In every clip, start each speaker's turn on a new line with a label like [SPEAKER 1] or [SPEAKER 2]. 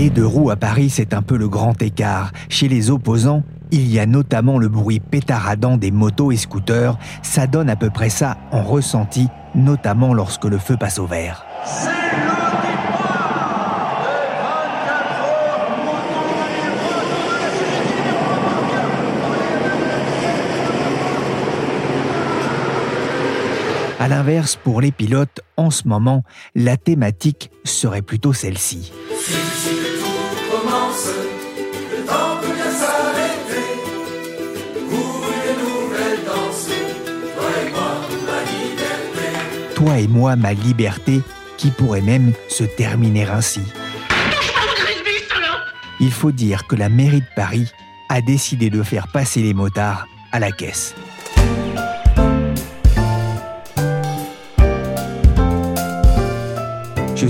[SPEAKER 1] Les deux roues à Paris, c'est un peu le grand écart. Chez les opposants, il y a notamment le bruit pétaradant des motos et scooters. Ça donne à peu près ça en ressenti, notamment lorsque le feu passe au vert. À l'inverse, pour les pilotes, en ce moment, la thématique serait plutôt celle-ci. Toi et moi, ma liberté, qui pourrait même se terminer ainsi. Il faut dire que la mairie de Paris a décidé de faire passer les motards à la caisse.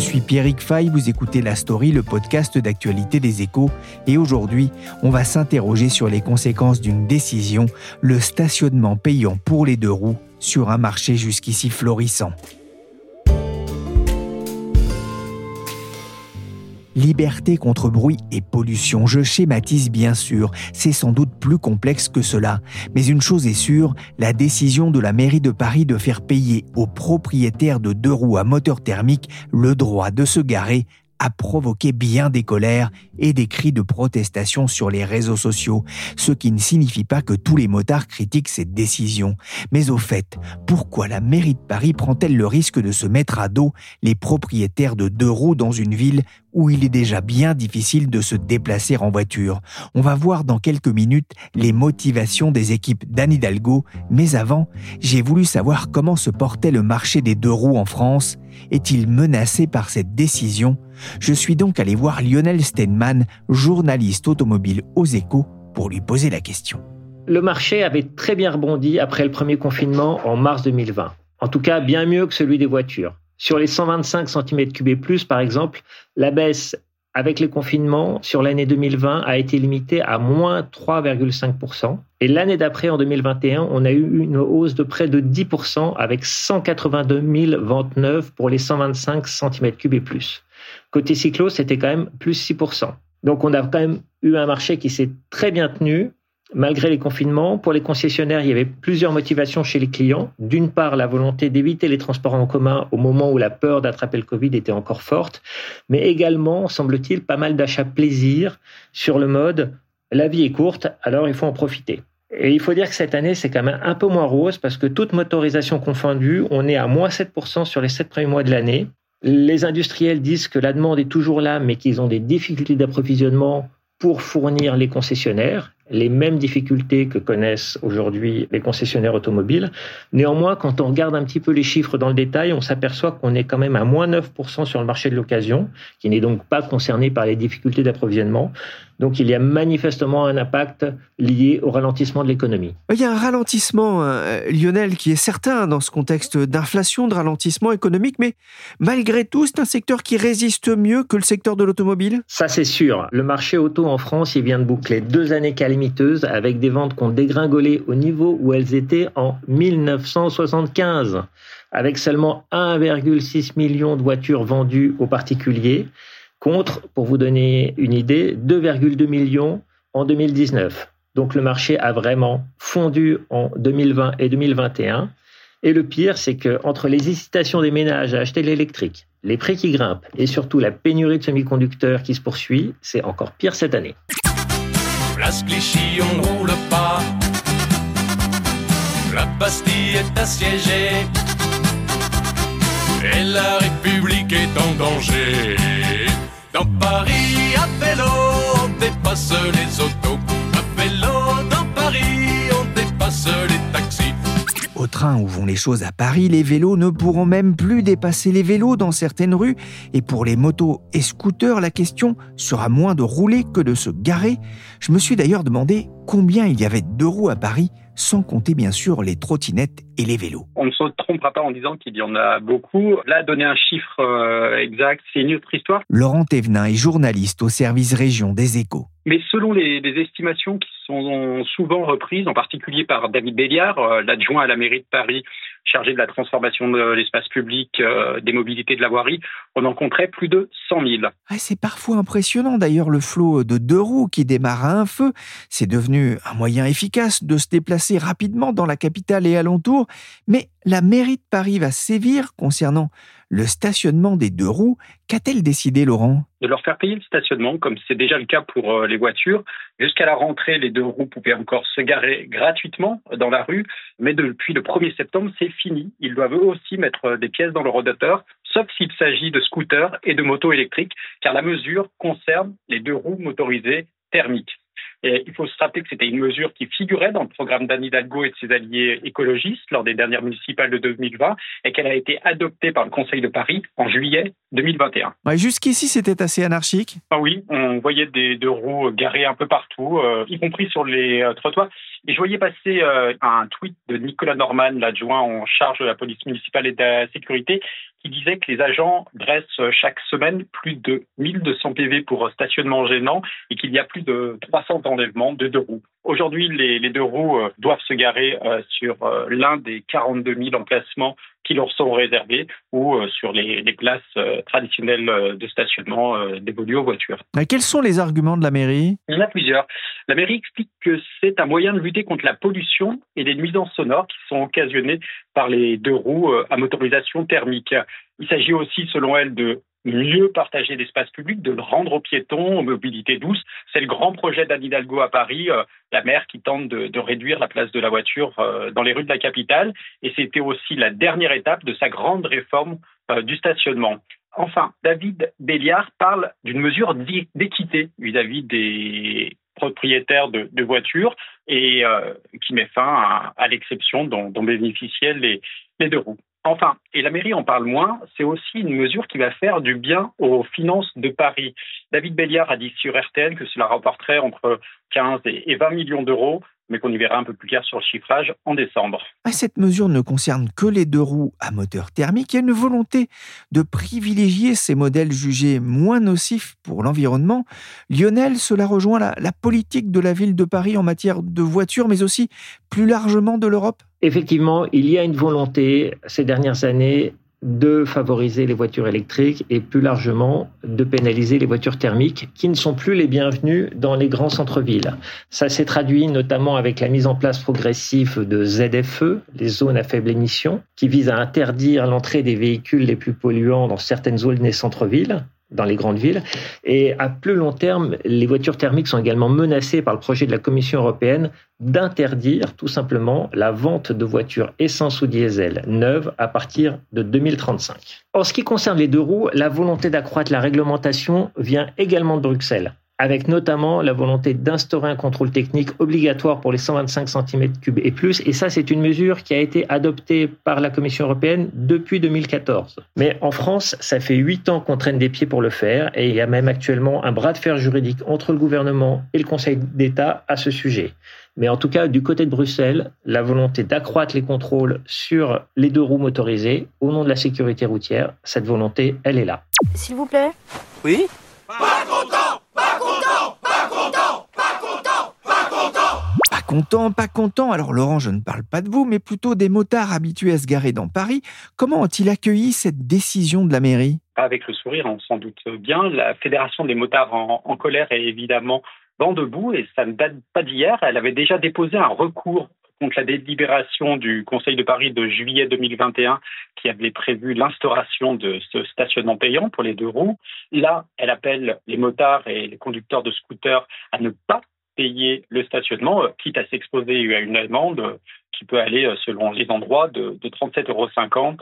[SPEAKER 1] Suis Pierrick Fay, vous écoutez La Story, le podcast d'actualité des échos, et aujourd'hui, on va s'interroger sur les conséquences d'une décision, le stationnement payant pour les deux roues sur un marché jusqu'ici florissant. Liberté contre bruit et pollution, je schématise bien sûr, c'est sans doute plus complexe que cela, mais une chose est sûre, la décision de la mairie de Paris de faire payer aux propriétaires de deux roues à moteur thermique le droit de se garer a provoqué bien des colères et des cris de protestation sur les réseaux sociaux, ce qui ne signifie pas que tous les motards critiquent cette décision. Mais au fait, pourquoi la mairie de Paris prend-elle le risque de se mettre à dos les propriétaires de deux roues dans une ville où il est déjà bien difficile de se déplacer en voiture? On va voir dans quelques minutes les motivations des équipes d'Anne Hidalgo, mais avant, j'ai voulu savoir comment se portait le marché des deux roues en France. Est-il menacé par cette décision? Je suis donc allé voir Lionel Steinman, journaliste automobile aux échos, pour lui poser la question.
[SPEAKER 2] Le marché avait très bien rebondi après le premier confinement en mars 2020. En tout cas, bien mieux que celui des voitures. Sur les 125 cm3 plus, par exemple, la baisse avec les confinements sur l'année 2020 a été limitée à moins 3,5%. Et l'année d'après, en 2021, on a eu une hausse de près de 10% avec 182 000 ventes neuves pour les 125 cm3 et plus. Côté cyclo, c'était quand même plus 6%. Donc on a quand même eu un marché qui s'est très bien tenu malgré les confinements. Pour les concessionnaires, il y avait plusieurs motivations chez les clients. D'une part, la volonté d'éviter les transports en commun au moment où la peur d'attraper le Covid était encore forte, mais également, semble-t-il, pas mal d'achats plaisir sur le mode la vie est courte, alors il faut en profiter. Et il faut dire que cette année, c'est quand même un peu moins rose parce que toute motorisation confondue, on est à moins 7% sur les 7 premiers mois de l'année. Les industriels disent que la demande est toujours là, mais qu'ils ont des difficultés d'approvisionnement pour fournir les concessionnaires, les mêmes difficultés que connaissent aujourd'hui les concessionnaires automobiles. Néanmoins, quand on regarde un petit peu les chiffres dans le détail, on s'aperçoit qu'on est quand même à moins 9% sur le marché de l'occasion, qui n'est donc pas concerné par les difficultés d'approvisionnement. Donc il y a manifestement un impact lié au ralentissement de l'économie.
[SPEAKER 3] Il y a un ralentissement, euh, Lionel, qui est certain dans ce contexte d'inflation, de ralentissement économique, mais malgré tout, c'est un secteur qui résiste mieux que le secteur de l'automobile?
[SPEAKER 2] Ça c'est sûr. Le marché auto en France, il vient de boucler deux années avec des ventes qui ont dégringolé au niveau où elles étaient en 1975 avec seulement 1,6 million de voitures vendues aux particuliers contre, pour vous donner une idée, 2,2 millions en 2019. Donc le marché a vraiment fondu en 2020 et 2021. Et le pire, c'est que entre les hésitations des ménages à acheter l'électrique, les prix qui grimpent et surtout la pénurie de semi-conducteurs qui se poursuit, c'est encore pire cette année.
[SPEAKER 4] Place Clichy, on ne roule pas. La Bastille est assiégée. Et la République est en danger.
[SPEAKER 1] Où vont les choses à Paris, les vélos ne pourront même plus dépasser les vélos dans certaines rues. Et pour les motos et scooters, la question sera moins de rouler que de se garer. Je me suis d'ailleurs demandé combien il y avait de deux roues à Paris sans compter bien sûr les trottinettes et les vélos.
[SPEAKER 5] On ne se trompera pas en disant qu'il y en a beaucoup. Là, donner un chiffre euh, exact, c'est une autre histoire.
[SPEAKER 1] Laurent Thévenin est journaliste au service région des échos.
[SPEAKER 5] Mais selon les, estimations qui sont souvent reprises, en particulier par David Béliard, euh, l'adjoint à la mairie de Paris chargé de la transformation de l'espace public, euh, des mobilités de la voirie, on en compterait plus de 100 000.
[SPEAKER 1] Ah, c'est parfois impressionnant d'ailleurs le flot de deux roues qui démarre à un feu. C'est devenu un moyen efficace de se déplacer rapidement dans la capitale et alentour. Mais la mairie de Paris va sévir concernant le stationnement des deux roues. Qu'a-t-elle décidé, Laurent?
[SPEAKER 5] De leur faire payer le stationnement, comme c'est déjà le cas pour euh, les voitures. Jusqu'à la rentrée, les deux roues pouvaient encore se garer gratuitement dans la rue, mais depuis le 1er septembre, c'est fini. Ils doivent eux aussi mettre euh, des pièces dans le rodateur, sauf s'il s'agit de scooters et de motos électriques, car la mesure concerne les deux roues motorisées thermiques. Et il faut se rappeler que c'était une mesure qui figurait dans le programme d'Anne Hidalgo et de ses alliés écologistes lors des dernières municipales de 2020 et qu'elle a été adoptée par le Conseil de Paris en juillet 2021.
[SPEAKER 1] Jusqu'ici, c'était assez anarchique?
[SPEAKER 5] Ah oui, on voyait des deux roues garées un peu partout, euh, y compris sur les euh, trottoirs. Et je voyais passer euh, un tweet de Nicolas Norman, l'adjoint en charge de la police municipale et de la sécurité, qui disait que les agents dressent chaque semaine plus de 1200 PV pour stationnement gênant et qu'il y a plus de 300 enlèvements de deux roues. Aujourd'hui, les, deux roues doivent se garer sur l'un des 42 000 emplacements qui leur sont réservés ou euh, sur les, places euh, traditionnelles euh, de stationnement dévolues aux voitures.
[SPEAKER 1] Quels sont les arguments de la mairie?
[SPEAKER 5] Il y en a plusieurs. La mairie explique que c'est un moyen de lutter contre la pollution et les nuisances sonores qui sont occasionnées par les deux roues à motorisation thermique. Il s'agit aussi, selon elle, de mieux partager l'espace public, de le rendre aux piétons, aux mobilités douces. C'est le grand projet d'Anne Hidalgo à Paris, euh, la maire qui tente de, réduire la place de la voiture euh, dans les rues de la capitale. Et c'était aussi la dernière étape de sa grande réforme euh, du stationnement. Enfin, David Béliard parle d'une mesure d'équité vis-à-vis des propriétaires de, voitures et qui met fin à, l'exception dont, dont bénéficiaient les deux roues. Enfin, et la mairie en parle moins, c'est aussi une mesure qui va faire du bien aux finances de Paris. David Béliard a dit sur RTL que cela rapporterait entre 15 et 20 millions d'euros mais qu'on y verra un peu plus clair sur le chiffrage en décembre.
[SPEAKER 1] Ah, cette mesure ne concerne que les deux roues à moteur thermique. Il y a une volonté de privilégier ces modèles jugés moins nocifs pour l'environnement. Lionel, cela rejoint la, la politique de la ville de Paris en matière de voitures, mais aussi plus largement de l'Europe
[SPEAKER 2] Effectivement, il y a une volonté ces dernières années de favoriser les voitures électriques et plus largement de pénaliser les voitures thermiques qui ne sont plus les bienvenues dans les grands centres-villes. Ça s'est traduit notamment avec la mise en place progressive de ZFE, les zones à faible émission, qui visent à interdire l'entrée des véhicules les plus polluants dans certaines zones des centres-villes dans les grandes villes. Et à plus long terme, les voitures thermiques sont également menacées par le projet de la Commission européenne d'interdire tout simplement la vente de voitures essence ou diesel neuves à partir de 2035. En ce qui concerne les deux roues, la volonté d'accroître la réglementation vient également de Bruxelles avec notamment la volonté d'instaurer un contrôle technique obligatoire pour les 125 cm3 et plus. Et ça, c'est une mesure qui a été adoptée par la Commission européenne depuis 2014. Mais en France, ça fait huit ans qu'on traîne des pieds pour le faire et il y a même actuellement un bras de fer juridique entre le gouvernement et le Conseil d'État à ce sujet. Mais en tout cas, du côté de Bruxelles, la volonté d'accroître les contrôles sur les deux roues motorisées au nom de la sécurité routière, cette volonté, elle est là.
[SPEAKER 6] S'il vous plaît
[SPEAKER 7] Oui
[SPEAKER 4] Pas content Pas content Pas content Pas content Pas content
[SPEAKER 1] Pas content, pas content. Alors Laurent, je ne parle pas de vous, mais plutôt des motards habitués à se garer dans Paris. Comment ont-ils accueilli cette décision de la mairie?
[SPEAKER 5] Avec le sourire, on s'en doute bien. La Fédération des motards en, en colère est évidemment vent debout et ça ne date pas d'hier. Elle avait déjà déposé un recours contre la délibération du Conseil de Paris de juillet 2021 qui avait prévu l'instauration de ce stationnement payant pour les deux roues. Là, elle appelle les motards et les conducteurs de scooters à ne pas payer le stationnement, euh, quitte à s'exposer à une amende qui peut aller, euh, selon les endroits, de, de 37,50 euros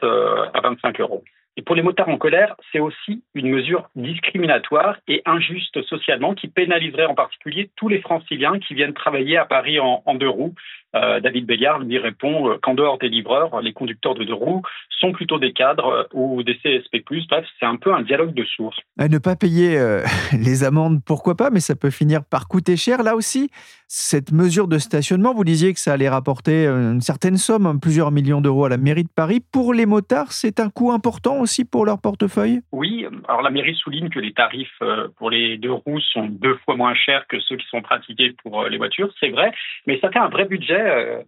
[SPEAKER 5] euh, à 25 euros. Et pour les motards en colère, c'est aussi une mesure discriminatoire et injuste socialement qui pénaliserait en particulier tous les franciliens qui viennent travailler à Paris en, deux roues. Euh, David Béliard lui répond qu'en dehors des livreurs, les conducteurs de deux roues sont plutôt des cadres ou des CSP+. Bref, c'est un peu un dialogue de sources.
[SPEAKER 1] À ne pas payer les amendes, pourquoi pas, mais ça peut finir par coûter cher. Là aussi, cette mesure de stationnement, vous disiez que ça allait rapporter une certaine somme, hein, plusieurs millions d'euros à la mairie de Paris. Pour les motards, c'est un coût important aussi pour leur portefeuille?
[SPEAKER 5] Oui, alors la mairie souligne que les tarifs pour les deux roues sont deux fois moins chers que ceux qui sont pratiqués pour les voitures, c'est vrai, mais ça fait un vrai budget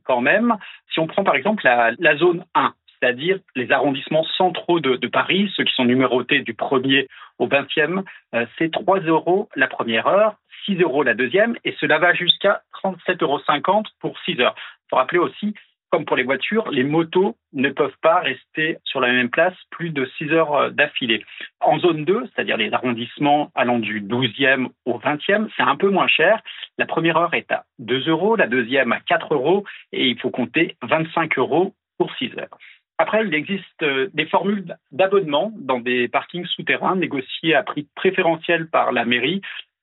[SPEAKER 5] quand même. Si on prend par exemple la, zone 1, c'est-à-dire les arrondissements centraux de, de, Paris, ceux qui sont numérotés du 1er au 20e, euh, c'est 3 euros la première heure, 6 euros la deuxième, et cela va jusqu'à 37,50 euros pour 6 heures. Il faut rappeler aussi, comme pour les voitures, les motos ne peuvent pas rester sur la même place plus de 6 heures d'affilée. En zone 2, c'est-à-dire les arrondissements allant du 12e au 20e, c'est un peu moins cher. La première heure est à 2 euros, la deuxième à 4 euros, et il faut compter 25 euros pour 6 heures. Après, il existe des formules d'abonnement dans des parkings souterrains négociés à prix préférentiel par la mairie.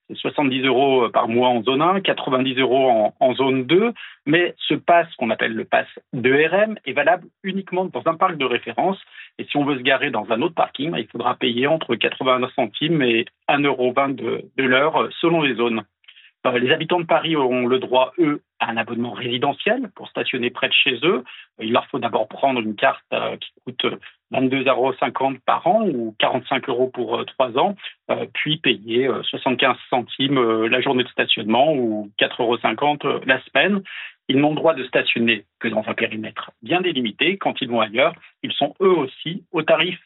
[SPEAKER 5] C'est 70 euros par mois en zone 1, 90 euros en, zone 2. Mais ce pass, qu'on appelle le pass de RM, est valable uniquement dans un parc de référence. Et si on veut se garer dans un autre parking, il faudra payer entre 89 centimes et 1,20 euro de, de l'heure selon les zones. Les habitants de Paris auront le droit, eux, à un abonnement résidentiel pour stationner près de chez eux. Il leur faut d'abord prendre une carte qui coûte 22,50 euros par an ou 45 euros pour trois ans, puis payer 75 centimes la journée de stationnement ou 4,50 euros la semaine. Ils n'ont droit de stationner que dans un périmètre bien délimité. Quand ils vont ailleurs, ils sont eux aussi au tarif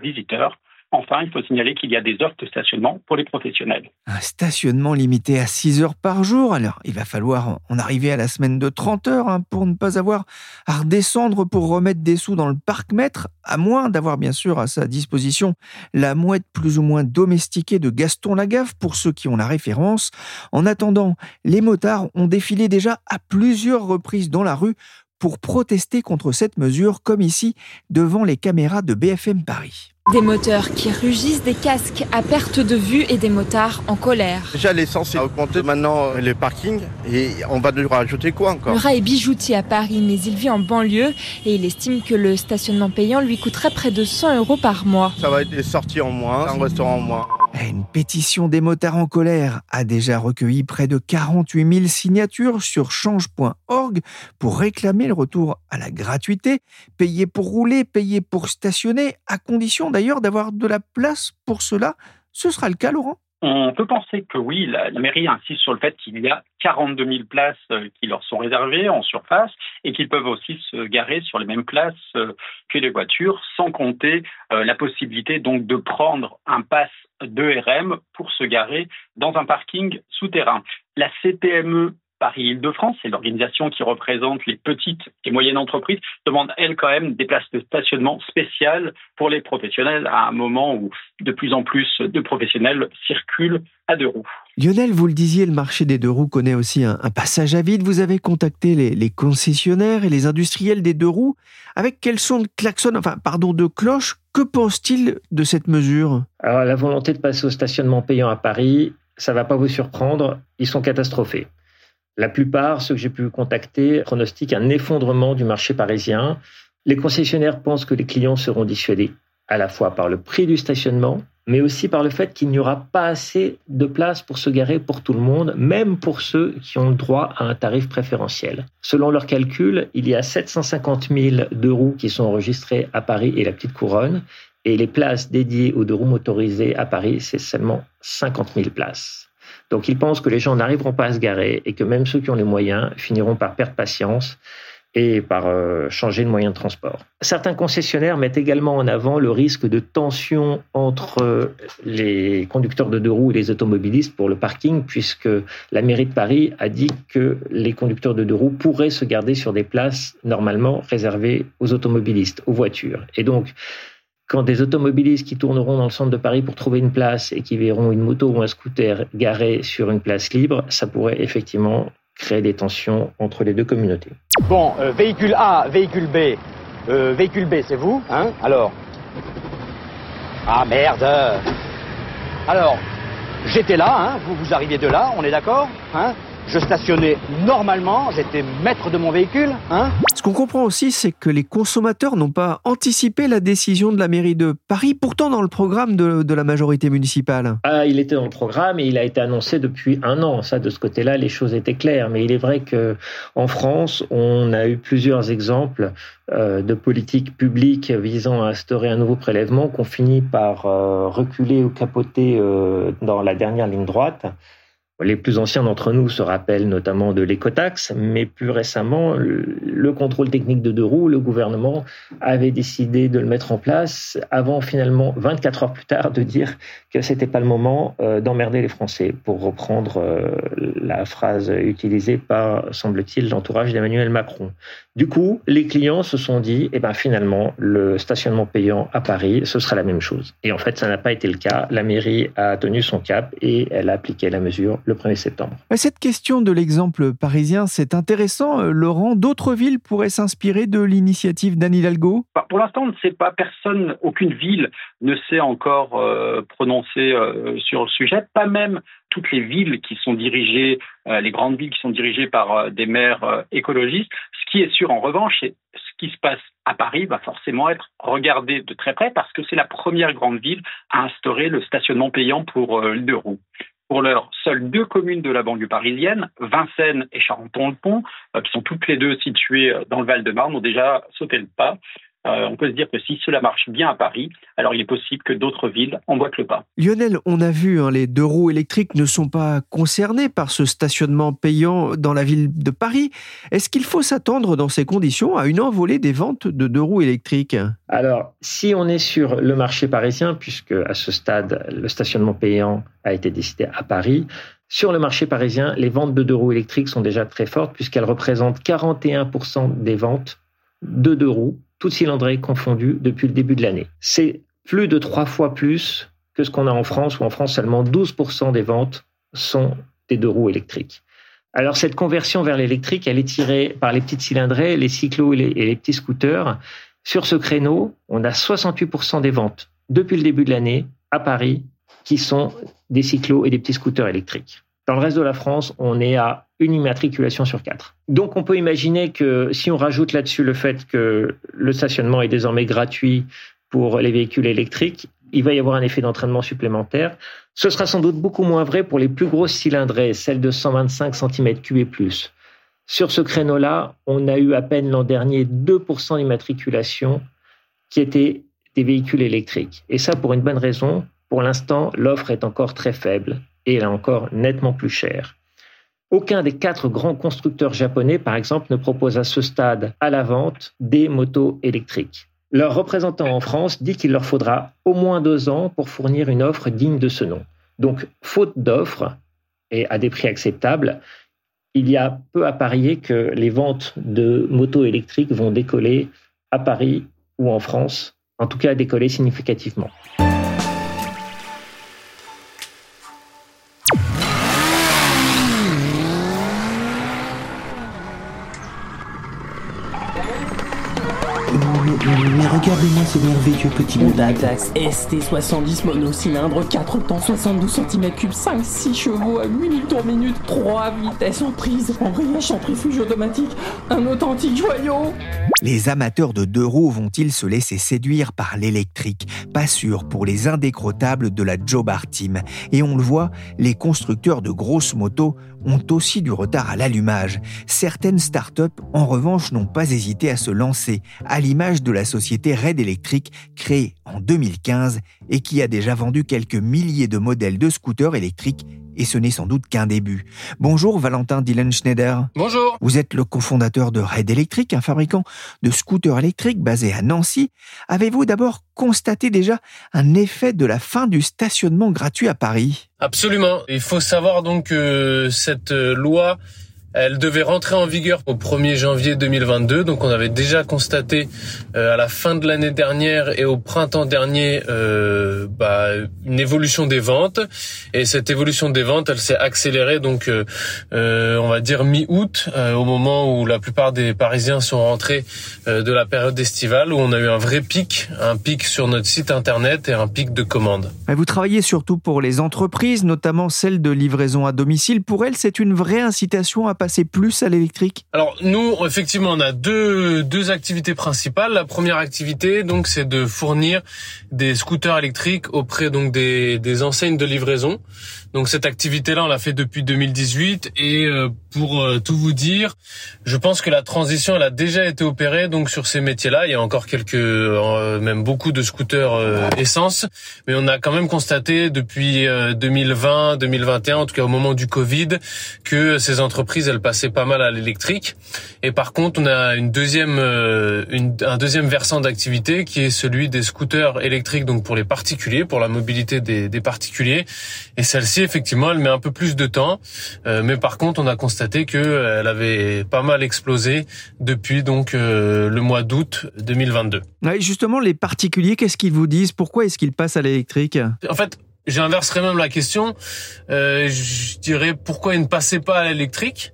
[SPEAKER 5] visiteur Enfin, il faut signaler qu'il y a des offres de stationnement pour les professionnels.
[SPEAKER 1] Un stationnement limité à 6 heures par jour. Alors, il va falloir en arriver à la semaine de 30 heures hein, pour ne pas avoir à redescendre pour remettre des sous dans le parc-mètre, à moins d'avoir bien sûr à sa disposition la mouette plus ou moins domestiquée de Gaston Lagaffe pour ceux qui ont la référence. En attendant, les motards ont défilé déjà à plusieurs reprises dans la rue pour protester contre cette mesure, comme ici devant les caméras de BFM Paris.
[SPEAKER 6] Des moteurs qui rugissent, des casques à perte de vue et des motards en colère.
[SPEAKER 7] Déjà l'essence a augmenté, maintenant les parkings et on va devoir ajouter quoi encore?
[SPEAKER 6] Murat est bijoutier à Paris mais il vit en banlieue et il estime que le stationnement payant lui coûterait près de 100 euros par mois.
[SPEAKER 7] Ça va être des sorties en moins, un restaurant en moins.
[SPEAKER 1] Une pétition des motards en colère a déjà recueilli près de 48 000 signatures sur change.org pour réclamer le retour à la gratuité, payer pour rouler, payer pour stationner, à condition d'ailleurs d'avoir de la place pour cela. Ce sera le cas, Laurent?
[SPEAKER 5] On peut penser que oui, la, mairie insiste sur le fait qu'il y a 42 000 places qui leur sont réservées en surface et qu'ils peuvent aussi se garer sur les mêmes places que les voitures, sans compter la possibilité donc de prendre un pass de RM pour se garer dans un parking souterrain. La CTME Paris-Île-de-France, c'est l'organisation qui représente les petites et moyennes entreprises, demande, elle, quand même, des places de stationnement spéciales pour les professionnels à un moment où de plus en plus de professionnels circulent à deux roues.
[SPEAKER 1] Lionel, vous le disiez, le marché des deux roues connaît aussi un, un passage à vide. Vous avez contacté les, les, concessionnaires et les industriels des deux roues. Avec quel son de klaxon, enfin, pardon, de cloche, que pensent-ils de cette mesure?
[SPEAKER 2] Alors, la volonté de passer au stationnement payant à Paris, ça va pas vous surprendre, ils sont catastrophés. La plupart, ceux que j'ai pu contacter, pronostiquent un effondrement du marché parisien. Les concessionnaires pensent que les clients seront dissuadés à la fois par le prix du stationnement, mais aussi par le fait qu'il n'y aura pas assez de place pour se garer pour tout le monde, même pour ceux qui ont le droit à un tarif préférentiel. Selon leurs calculs, il y a 750 000 deux roues qui sont enregistrés à Paris et la Petite Couronne, et les places dédiées aux deux roues motorisées à Paris, c'est seulement 50 000 places. Donc ils pensent que les gens n'arriveront pas à se garer et que même ceux qui ont les moyens finiront par perdre patience et par euh, changer de moyen de transport. Certains concessionnaires mettent également en avant le risque de tension entre les conducteurs de deux roues et les automobilistes pour le parking, puisque la mairie de Paris a dit que les conducteurs de deux roues pourraient se garder sur des places normalement réservées aux automobilistes, aux voitures. Et donc, quand des automobilistes qui tourneront dans le centre de Paris pour trouver une place et qui verront une moto ou un scooter garé sur une place libre, ça pourrait effectivement créer des tensions entre les deux communautés.
[SPEAKER 8] Bon, euh, véhicule A, véhicule B. Euh, véhicule B, c'est vous, hein Alors? Ah merde Alors, j'étais là, hein vous, vous arriviez de là, on est d'accord hein? Je stationnais normalement, j'étais maître de mon véhicule. Hein
[SPEAKER 3] Ce qu'on comprend aussi, c'est que les consommateurs n'ont pas anticipé la décision de la mairie de Paris, pourtant dans le programme de, de la majorité municipale.
[SPEAKER 2] Ah, il était dans le programme et il a été annoncé depuis un an. Ça, de ce côté-là, les choses étaient claires. Mais il est vrai que en France, on a eu plusieurs exemples euh, de politiques publiques visant à instaurer un nouveau prélèvement qu'on finit par euh, reculer ou capoter euh, dans la dernière ligne droite. Les plus anciens d'entre nous se rappellent notamment de l'écotaxe, mais plus récemment, le contrôle technique de deux roues, le gouvernement avait décidé de le mettre en place avant finalement, 24 heures plus tard, de dire que c'était pas le moment euh, d'emmerder les Français, pour reprendre euh, la phrase utilisée par, semble-t-il, l'entourage d'Emmanuel Macron. Du coup, les clients se sont dit, eh ben finalement, le stationnement payant à Paris, ce sera la même chose. Et en fait, ça n'a pas été le cas. La mairie a tenu son cap et elle a appliqué la mesure le 1er septembre.
[SPEAKER 3] Cette question de l'exemple parisien, c'est intéressant. Euh, Laurent, d'autres villes pourraient s'inspirer de l'initiative d'Anne Hidalgo?
[SPEAKER 5] Bah, Pour l'instant, on ne sait pas. Personne, aucune ville ne s'est encore euh, prononcée euh, sur le sujet. Pas même toutes les villes qui sont dirigées, euh, les grandes villes qui sont dirigées par euh, des maires euh, écologistes. Ce qui est sûr, en revanche, c'est ce qui se passe à Paris va forcément être regardé de très près parce que c'est la première grande ville à instaurer le stationnement payant pour les deux roues. Pour l'heure, seules deux communes de la banlieue parisienne, Vincennes et Charenton-le-Pont, qui sont toutes les deux situées dans le Val-de-Marne, ont déjà sauté le pas. Euh, on peut se dire que si cela marche bien à Paris, alors il est possible que d'autres villes emboîtent le pas.
[SPEAKER 3] Lionel, on a vu, hein, les deux roues électriques ne sont pas concernés par ce stationnement payant dans la ville de Paris. Est-ce qu'il faut s'attendre dans ces conditions à une envolée des ventes de deux roues électriques?
[SPEAKER 2] Alors, si on est sur le marché parisien, puisque à ce stade, le stationnement payant a été décidé à Paris, sur le marché parisien, les ventes de deux roues électriques sont déjà très fortes puisqu'elles représentent 41% des ventes de deux roues toutes cylindrées confondues depuis le début de l'année. C'est plus de trois fois plus que ce qu'on a en France, où en France seulement 12% des ventes sont des deux roues électriques. Alors cette conversion vers l'électrique, elle est tirée par les petites cylindrées, les cyclos et les, petits scooters. Sur ce créneau, on a 68% des ventes depuis le début de l'année à Paris qui sont des cyclos et des petits scooters électriques. Dans le reste de la France, on est à une immatriculation sur quatre. Donc on peut imaginer que si on rajoute là-dessus le fait que le stationnement est désormais gratuit pour les véhicules électriques, il va y avoir un effet d'entraînement supplémentaire. Ce sera sans doute beaucoup moins vrai pour les plus grosses cylindrées, celles de 125 cm3 et plus. Sur ce créneau-là, on a eu à peine l'an dernier 2% d'immatriculation qui étaient des véhicules électriques. Et ça pour une bonne raison. Pour l'instant, l'offre est encore très faible et est encore nettement plus chère. Aucun des quatre grands constructeurs japonais, par exemple, ne propose à ce stade à la vente des motos électriques. Leur représentant en France dit qu'il leur faudra au moins deux ans pour fournir une offre digne de ce nom. Donc, faute d'offre et à des prix acceptables, il y a peu à parier que les ventes de motos électriques vont décoller à Paris ou en France, en tout cas décoller significativement.
[SPEAKER 9] Regardez-moi ce merveilleux petit modèle.
[SPEAKER 10] ST70 monocylindre, 4 temps, 72 cm3, 5, 6 chevaux à 8 litres minute, 3 vitesses en prise, embrayage centrifuge automatique, un authentique joyau.
[SPEAKER 1] Les amateurs de deux roues vont-ils se laisser séduire par l'électrique? Pas sûr pour les indécrottables de la Jobar Team. Et on le voit, les constructeurs de grosses motos ont aussi du retard à l'allumage. Certaines startups, en revanche, n'ont pas hésité à se lancer, à l'image de la société Red Electric, créée en 2015 et qui a déjà vendu quelques milliers de modèles de scooters électriques et ce n'est sans doute qu'un début. Bonjour Valentin Dylan Schneider.
[SPEAKER 11] Bonjour.
[SPEAKER 1] Vous êtes le cofondateur de Red Electric, un fabricant de scooters électriques basé à Nancy. Avez-vous d'abord constaté déjà un effet de la fin du stationnement gratuit à Paris?
[SPEAKER 11] Absolument. Il faut savoir donc que cette loi Elle devait rentrer en vigueur au 1er janvier 2022, donc on avait déjà constaté euh, à la fin de l'année dernière et au printemps dernier euh, bah, une évolution des ventes. Et cette évolution des ventes, elle s'est accélérée donc euh, euh on va dire mi-août, euh, au moment où la plupart des Parisiens sont rentrés de la période estivale, où on a eu un vrai pic, un pic sur notre site internet et un pic de commandes.
[SPEAKER 1] Vous travaillez surtout pour les entreprises, notamment celles de livraison à domicile. Pour elles, c'est une vraie incitation à passer plus à l'électrique
[SPEAKER 11] Alors nous, effectivement, on a deux, deux activités principales. La première activité, donc, c'est de fournir des scooters électriques auprès donc des, des enseignes de livraison. Donc cette activité-là, on l'a fait depuis 2018 et euh, pour euh, tout vous dire, je pense que la transition, elle a déjà été opérée donc sur ces métiers-là. Il y a encore quelques, euh, même beaucoup de scooters essence, mais on a quand même constaté depuis 2020, 2021, en tout cas au moment du Covid, que ces entreprises, elles passaient pas mal à l'électrique. Et par contre, on a une deuxième, une, un deuxième versant d'activité qui est celui des scooters électriques, donc pour les particuliers, pour la mobilité des, des particuliers. Et celle-ci effectivement, elle met un peu plus de temps, euh, mais par contre, on a constaté que euh, elle avait pas mal explosé depuis donc euh, le mois d'août 2022.
[SPEAKER 1] justement, les particuliers, qu'est-ce qu'ils vous disent? Pourquoi est-ce qu'ils passent à l'électrique?
[SPEAKER 11] En fait, J'inverserai même la question. Euh, je dirais pourquoi ils ne passaient pas à l'électrique?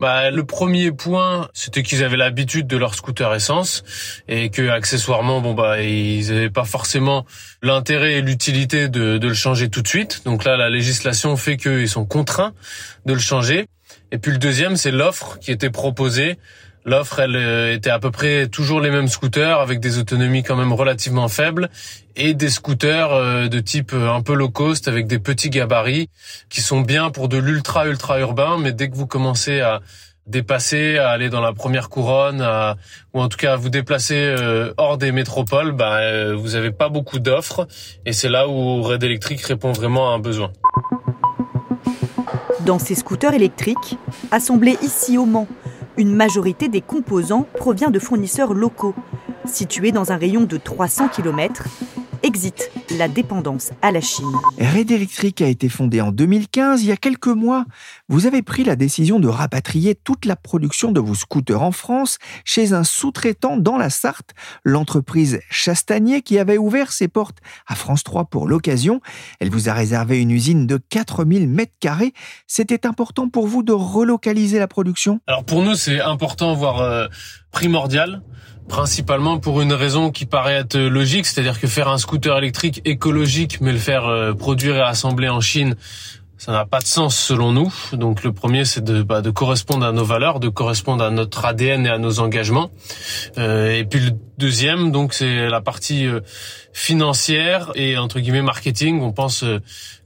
[SPEAKER 11] Bah, le premier point, c'était qu'ils avaient l'habitude de leur scooter essence et que accessoirement, bon bah, ils n'avaient pas forcément l'intérêt et l'utilité de, de le changer tout de suite. Donc là, la législation fait qu'ils sont contraints de le changer. Et puis le deuxième, c'est l'offre qui était proposée L'offre, elle euh, était à peu près toujours les mêmes scooters avec des autonomies quand même relativement faibles et des scooters euh, de type euh, un peu low cost avec des petits gabarits qui sont bien pour de l'ultra ultra urbain, mais dès que vous commencez à dépasser, à aller dans la première couronne, ou en tout cas à vous déplacer hors des métropoles, bah, vous avez pas beaucoup d'offres et c'est là où Red Electric répond vraiment à un besoin.
[SPEAKER 12] Dans ces scooters électriques, assemblés ici au Mans, une majorité des composants provient de fournisseurs locaux. Situés dans un rayon de 300 km, exit la dépendance à la Chine.
[SPEAKER 1] Red Electric a été fondé en 2015, il y a quelques mois. Vous avez pris la décision de rapatrier toute la production de vos scooters en France chez un sous-traitant dans la Sarthe, l'entreprise Chastanier qui avait ouvert ses portes à France 3 pour l'occasion. Elle vous a réservé une usine de 4000 mètres carrés. C'était important pour vous de relocaliser la production?
[SPEAKER 11] Alors pour nous, c'est important, voire euh, primordial principalement pour une raison qui paraît être logique, c'est-à-dire que faire un scooter électrique écologique mais le faire euh, produire et assembler en Chine, ça n'a pas de sens selon nous. Donc le premier, c'est de, bah, de correspondre à nos valeurs, de correspondre à notre ADN et à nos engagements. Euh, et puis le deuxième, donc c'est la partie euh, financière et entre guillemets marketing. On pense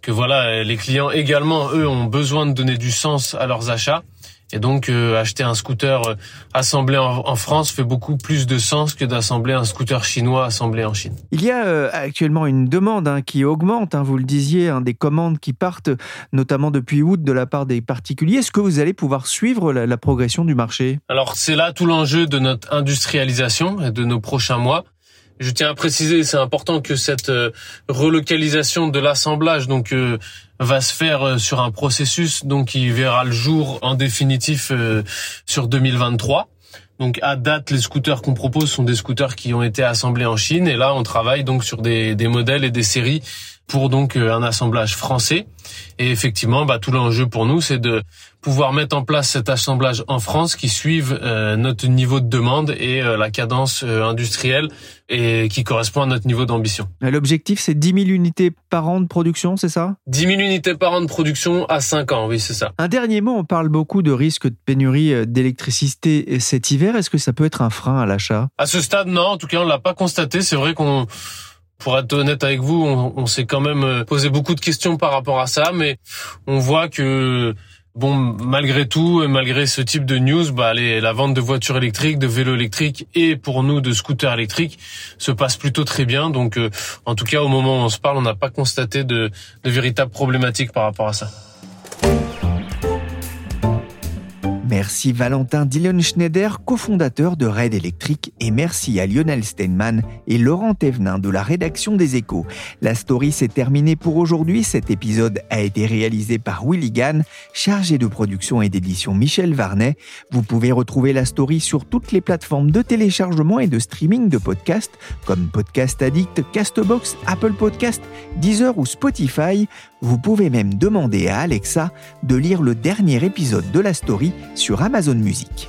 [SPEAKER 11] que voilà, les clients également, eux, ont besoin de donner du sens à leurs achats. Et donc euh, acheter un scooter euh, assemblé en, France fait beaucoup plus de sens que d'assembler un scooter chinois assemblé en Chine.
[SPEAKER 1] Il y a euh, actuellement une demande hein, qui augmente, hein, vous le disiez, hein, des commandes qui partent notamment depuis août de la part des particuliers. Est-ce que vous allez pouvoir suivre la, la progression du marché?
[SPEAKER 11] Alors c'est là tout l'enjeu de notre industrialisation et de nos prochains mois. Je tiens à préciser, c'est important que cette relocalisation de l'assemblage, donc va se faire euh, sur un processus donc qui verra le jour en définitif euh, sur 2023. Donc à date, les scooters qu'on propose sont des scooters qui ont été assemblés en Chine et là on travaille donc sur des, des modèles et des séries pour donc euh, un assemblage français. Et effectivement, bah, tout l'enjeu pour nous, c'est de pouvoir mettre en place cet assemblage en France qui suive euh, notre niveau de demande et euh, la cadence industrielle et qui correspond à notre niveau d'ambition.
[SPEAKER 1] L'objectif, c'est 10 000 unités par an de production, c'est ça?
[SPEAKER 11] 10 000 unités par an de production à 5 ans, oui, c'est ça.
[SPEAKER 1] Un dernier mot, on parle beaucoup de risque de pénurie d'électricité cet hiver. Est-ce que ça peut être un frein à l'achat?
[SPEAKER 11] À ce stade, non. En tout cas, on l'a pas constaté. C'est vrai qu'on pour être honnête avec vous, on, s'est quand même euh, posé beaucoup de questions par rapport à ça, mais on voit que bon, malgré tout, et malgré ce type de news, bah, la vente de voitures électriques, de vélos électriques et pour nous de scooters électriques se passe plutôt très bien. Donc, euh, en tout cas, au moment où on se parle, on n'a pas constaté de, de véritables problématiques par rapport à ça.
[SPEAKER 1] Merci Valentin Dillon Schneider, cofondateur de Red Electric, et merci à Lionel Steinman et Laurent Thévenin de la rédaction des Échos. La story s'est terminée pour aujourd'hui. Cet épisode a été réalisé par Willy Gann, chargé de production et d'édition Michel Varnet. Vous pouvez retrouver la story sur toutes les plateformes de téléchargement et de streaming de podcasts comme Podcast Addict, Castbox, Apple Podcast, Deezer ou Spotify. Vous pouvez même demander à Alexa de lire le dernier épisode de la story sur Amazon Music.